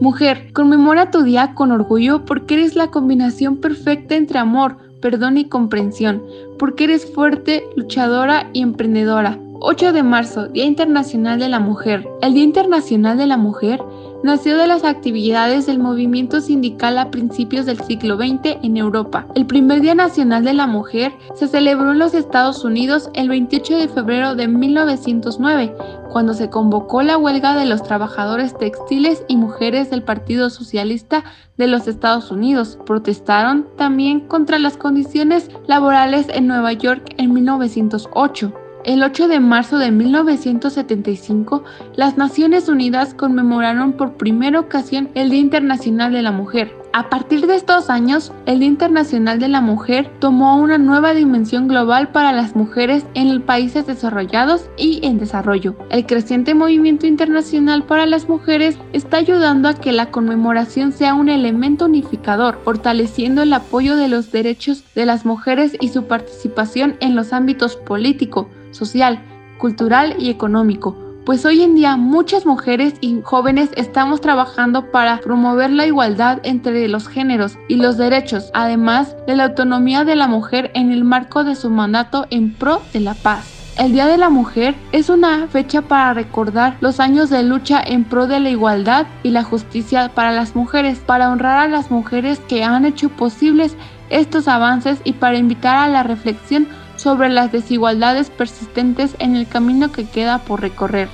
Mujer, conmemora tu día con orgullo porque eres la combinación perfecta entre amor, perdón y comprensión, porque eres fuerte, luchadora y emprendedora. 8 de marzo, Día Internacional de la Mujer. El Día Internacional de la Mujer nació de las actividades del movimiento sindical a principios del siglo XX en Europa. El primer Día Nacional de la Mujer se celebró en los Estados Unidos el 28 de febrero de 1909, cuando se convocó la huelga de los trabajadores textiles y mujeres del Partido Socialista de los Estados Unidos. Protestaron también contra las condiciones laborales en Nueva York en 1908. El 8 de marzo de 1975, las Naciones Unidas conmemoraron por primera ocasión el Día Internacional de la Mujer. A partir de estos años, el Día Internacional de la Mujer tomó una nueva dimensión global para las mujeres en países desarrollados y en desarrollo. El creciente movimiento internacional para las mujeres está ayudando a que la conmemoración sea un elemento unificador, fortaleciendo el apoyo de los derechos de las mujeres y su participación en los ámbitos político, social, cultural y económico, pues hoy en día muchas mujeres y jóvenes estamos trabajando para promover la igualdad entre los géneros y los derechos, además de la autonomía de la mujer en el marco de su mandato en pro de la paz. El Día de la Mujer es una fecha para recordar los años de lucha en pro de la igualdad y la justicia para las mujeres, para honrar a las mujeres que han hecho posibles estos avances y para invitar a la reflexión sobre las desigualdades persistentes en el camino que queda por recorrer.